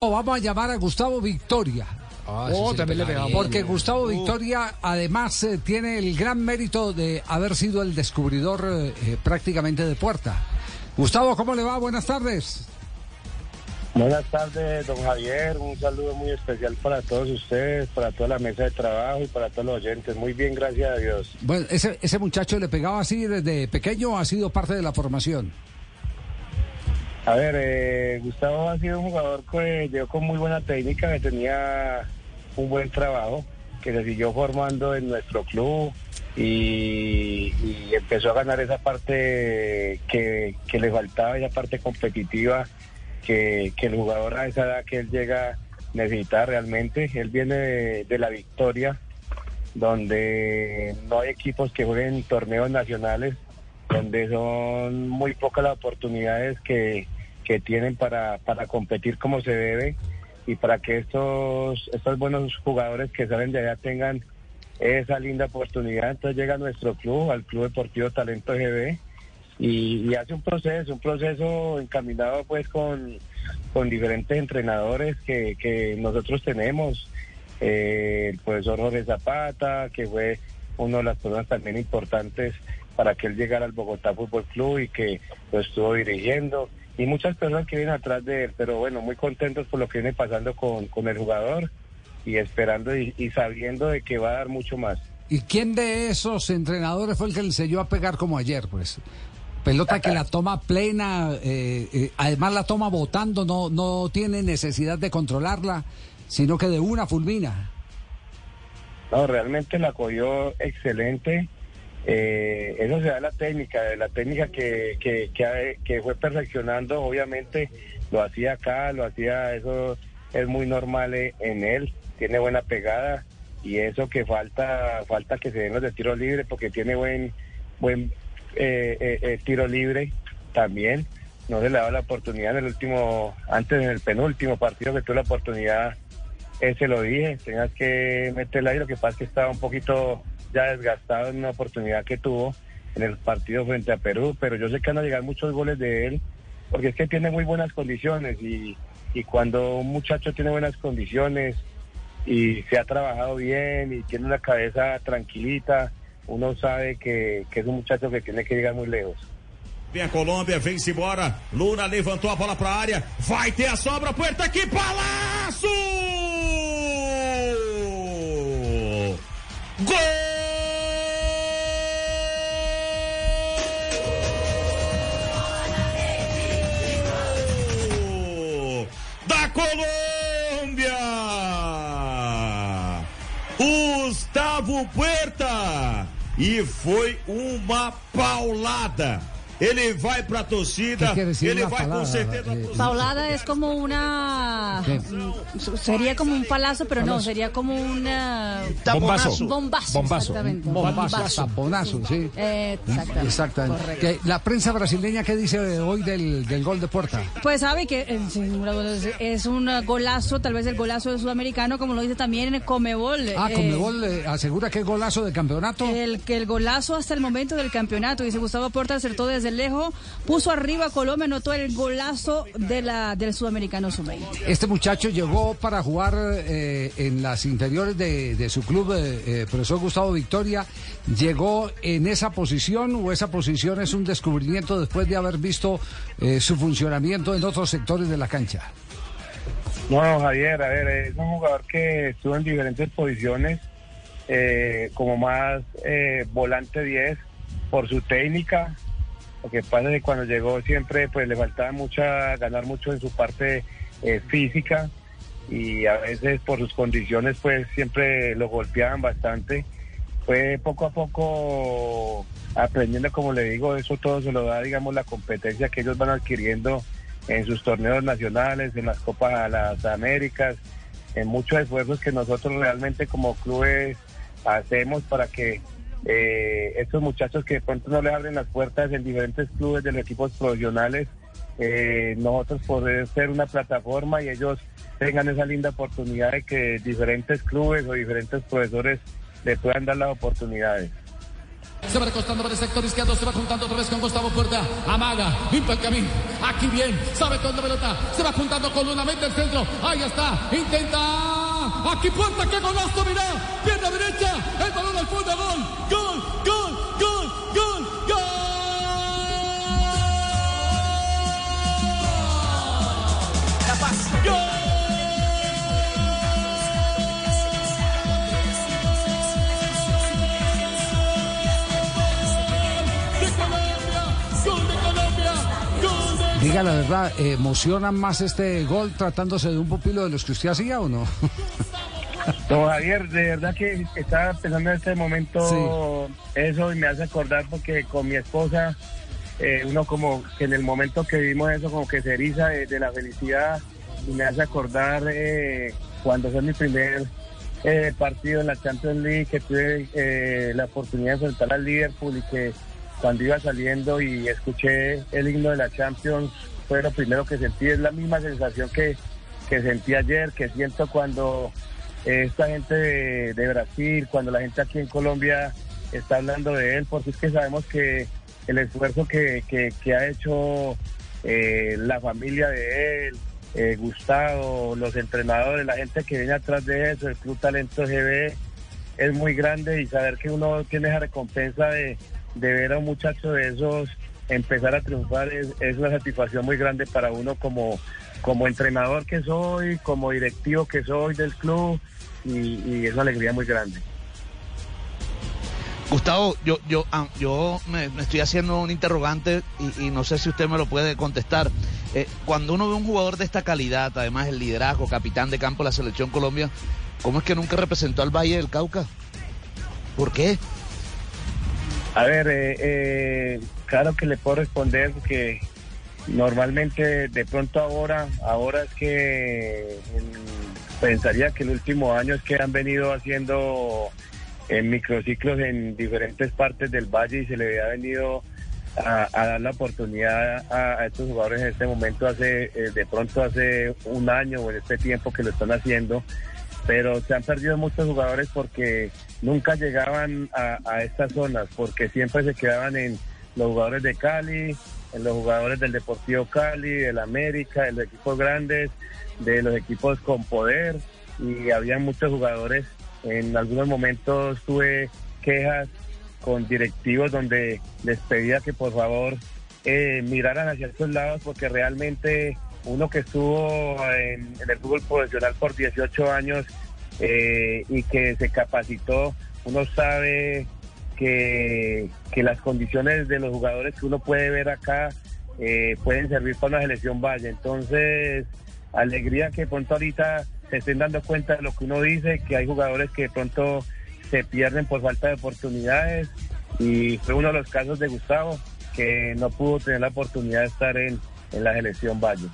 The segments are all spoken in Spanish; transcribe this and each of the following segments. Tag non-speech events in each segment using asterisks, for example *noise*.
Vamos a llamar a Gustavo Victoria. Ah, Oh, también le pegamos. Porque Gustavo Victoria además eh, tiene el gran mérito de haber sido el descubridor eh, eh, prácticamente de puerta. Gustavo, ¿cómo le va? Buenas tardes. Buenas tardes, don Javier. Un saludo muy especial para todos ustedes, para toda la mesa de trabajo y para todos los oyentes. Muy bien, gracias a Dios. Bueno, ese, ese muchacho le pegaba así desde pequeño, ha sido parte de la formación. A ver, eh, Gustavo ha sido un jugador que llegó con muy buena técnica, que tenía un buen trabajo, que se siguió formando en nuestro club y, empezó a ganar esa parte que, le faltaba, esa parte competitiva que, el jugador a esa edad que él llega necesita realmente. Él viene de la victoria, donde no hay equipos que jueguen torneos nacionales, donde son muy pocas las oportunidades que, que tienen para, para competir como se debe y para que estos, estos buenos jugadores que salen de allá tengan esa linda oportunidad. Entonces llega nuestro club, al Club Deportivo Talento GB, y, hace un proceso, un proceso encaminado pues con, con diferentes entrenadores que, que nosotros tenemos. Eh, el profesor Jorge Zapata, que fue uno de las personas también importantes para que él llegara al Bogotá Fútbol Club y que lo estuvo dirigiendo. Y muchas personas que vienen atrás de él, pero bueno, muy contentos por lo que viene pasando con, con el jugador y esperando y, y sabiendo de que va a dar mucho más. ¿Y quién de esos entrenadores fue el que le enseñó a pegar como ayer? Pues pelota que la toma plena, eh, eh, además la toma botando, no, no tiene necesidad de controlarla, sino que de una fulmina. No, realmente la cogió excelente. Eh, eso se da la técnica, la técnica que, que, que, fue perfeccionando, obviamente lo hacía acá, lo hacía, eso es muy normal eh, en él, tiene buena pegada y eso que falta, falta que se den los de tiro libre porque tiene buen, buen eh, eh, eh, tiro libre también. No se le daba la oportunidad en el último, antes en el penúltimo partido que tuvo la oportunidad ese lo dije, tenías que meterla ahí, lo que pasa es que estaba un poquito ya desgastado en una oportunidad que tuvo en el partido frente a Perú, pero yo sé que van a llegar muchos goles de él, porque es que tiene muy buenas condiciones y, y cuando un muchacho tiene buenas condiciones y se ha trabajado bien y tiene una cabeza tranquilita, uno sabe que, que es un muchacho que tiene que llegar muy lejos. Vem a Colômbia, vem-se embora. Luna levantou a bola para a área. Vai ter a sobra. Puerta aqui, Palácio! Gol! Colômbia! Gustavo Puerta! E foi uma paulada. Ele vai torcida, ¿Qué quiere decir ele vai com palada? certeza. Eh, Paulada es como una. ¿Qué? Sería como un palazo, pero no, sería como una. Bombazo. Un bombazo. Bombazo. Exactamente. Bombazo, taponazo, sí. Eh, exactamente. Exactamente. La prensa brasileña, ¿qué dice hoy del, del gol de puerta? Pues sabe que eh, es- un golazo, tal vez el golazo de sudamericano, como lo dice también en Comebol. Ah, eh, Conmebol eh, asegura que es golazo de campeonato. El que el golazo hasta el momento del campeonato, dice Gustavo Porta, acertó desde lejos, puso arriba a Colombia, anotó el golazo de la, del sudamericano sub-20. Este muchacho llegó para jugar eh, en las interiores de, de su club, eh, eh, profesor Gustavo Victoria. ¿Llegó en esa posición o esa posición es un descubrimiento después de haber visto eh, su funcionamiento en otros sectores de la cancha? No, Javier, a ver, es un jugador que estuvo en diferentes posiciones, eh, como más eh, volante 10 por su técnica. Lo que pasa es que cuando llegó siempre pues le faltaba mucha, ganar mucho en su parte eh, física y a veces por sus condiciones pues siempre lo golpeaban bastante. Fue poco a poco aprendiendo, como le digo, eso todo se lo da, digamos, la competencia que ellos van adquiriendo en sus torneos nacionales, en las Copas a las Américas, en muchos esfuerzos que nosotros realmente como clubes hacemos para que eh, estos muchachos que de pronto no les abren las puertas en diferentes clubes de los equipos profesionales, eh, nosotros poder ser una plataforma y ellos tengan esa linda oportunidad de que diferentes clubes o diferentes profesores le puedan dar las oportunidades. Se va recostando por el sector izquierdo. Se va juntando otra vez con Gustavo Puerta. Amaga. Camino. Aquí bien. Sabe con pelota. Se va juntando con Luna. Mete el centro. Ahí está. Intenta. Aquí Puerta. ¡Qué golazo! Mirá. Pierna derecha. El balón al fondo. Gol. Gol. Diga la verdad, ¿emociona más este gol tratándose de un pupilo de los que usted hacía o no? Don Javier, de verdad que estaba pensando en este momento eso y me hace acordar porque con mi esposa, eh, uno como que en el momento que vivimos eso como que se eriza de, la felicidad y me hace acordar eh, cuando fue mi primer eh, partido en la Champions League, que tuve la oportunidad de enfrentar al Liverpool y que cuando iba saliendo y escuché el himno de la Champions, fue lo primero que sentí, es la misma sensación que, que sentí ayer, que siento cuando esta gente de, Brasil, cuando la gente aquí en Colombia está hablando de él, porque es que sabemos que el esfuerzo que, que, ha hecho eh, la familia de él, eh, Gustavo, los entrenadores, la gente que viene atrás de eso, el Club Talento GB, es muy grande y saber que uno tiene esa recompensa de, de ver a un muchacho de esos empezar a triunfar es, una satisfacción muy grande para uno como, como entrenador que soy, como directivo que soy del club y, es una alegría muy grande. Gustavo, yo, yo, ah, yo me, estoy haciendo un interrogante y, no sé si usted me lo puede contestar. Eh, cuando uno ve un jugador de esta calidad, además el liderazgo, capitán de campo de la selección Colombia, ¿cómo es que nunca representó al Valle del Cauca? ¿Por qué? A ver, eh, eh, claro que le puedo responder porque normalmente de pronto ahora, ahora es que pensaría que el último año es que han venido haciendo en microciclos en diferentes partes del valle y se le ha venido a, dar la oportunidad a, estos jugadores en este momento hace eh, de pronto hace un año o en este tiempo que lo están haciendo pero se han perdido muchos jugadores porque nunca llegaban a, estas zonas, porque siempre se quedaban en los jugadores de Cali, en los jugadores del Deportivo Cali, del América, de los equipos grandes, de los equipos con poder, y había muchos jugadores. En algunos momentos tuve quejas con directivos donde les pedía que por favor eh, miraran hacia estos lados porque realmente uno que estuvo en, el fútbol profesional por 18 años eh, y que se capacitó, uno sabe que, que, las condiciones de los jugadores que uno puede ver acá eh, pueden servir para una selección Valle. Entonces, alegría que pronto ahorita se estén dando cuenta de lo que uno dice, que hay jugadores que de pronto se pierden por falta de oportunidades y fue uno de los casos de Gustavo que no pudo tener la oportunidad de estar en, en la selección Valle.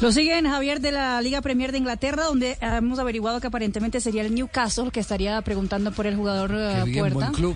Lo siguen Javier de la Liga Premier de Inglaterra, donde hemos averiguado que aparentemente sería el Newcastle que estaría preguntando por el jugador uh, Puerta. club.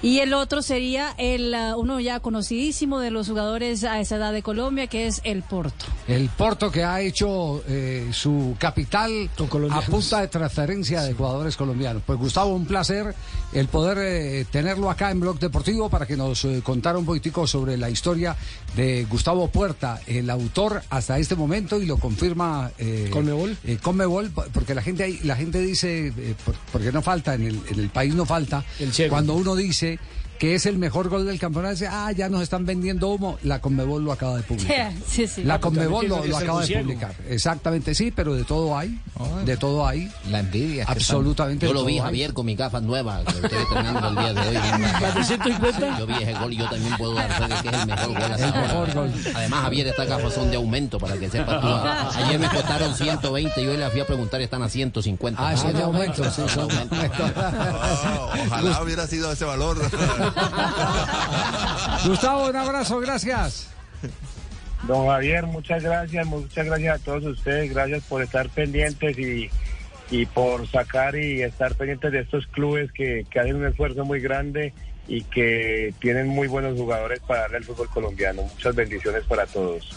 Y el otro sería el uh, uno ya conocidísimo de los jugadores a esa edad de Colombia, que es el Porto. El Porto que ha hecho eh, su capital a punta de transferencia de jugadores colombianos. Pues Gustavo, un placer el poder eh, tenerlo acá en Blog Deportivo para que nos eh, contara un poquitico sobre la historia de Gustavo Puerta, el autor hasta este momento y lo confirma eh, Conmebol. Eh, Conmebol, porque la gente la gente dice, eh, porque no falta, en el, en el país no falta, cuando uno dice que es el mejor gol del campeonato, dice, ah, ya nos están vendiendo humo, la Conmebol lo acaba de *laughs* publicar. Sí, sí. La Conmebol lo, acaba de publicar. Exactamente, sí, pero de todo hay, de todo hay. La envidia. Absolutamente. Yo lo vi, Javier, con mis gafas nuevas, que estoy estrenando el día de hoy. Yo vi ese gol y yo también puedo dar fe de que es el mejor gol hasta ahora. Además, Javier, estas gafas son de aumento, para que sepas tú. *laughs* Ayer me costaron 120 y yo le fui a preguntar, están a 150. Ah, son de aumento, sí, son de aumento. *laughs* Ojalá hubiera sido ese valor. *laughs* Gustavo, un abrazo, gracias. Don Javier, muchas gracias, muchas gracias a todos ustedes, gracias por estar pendientes y, y por sacar y estar pendientes de estos clubes que, que hacen un esfuerzo muy grande y que tienen muy buenos jugadores para darle al fútbol colombiano. Muchas bendiciones para todos.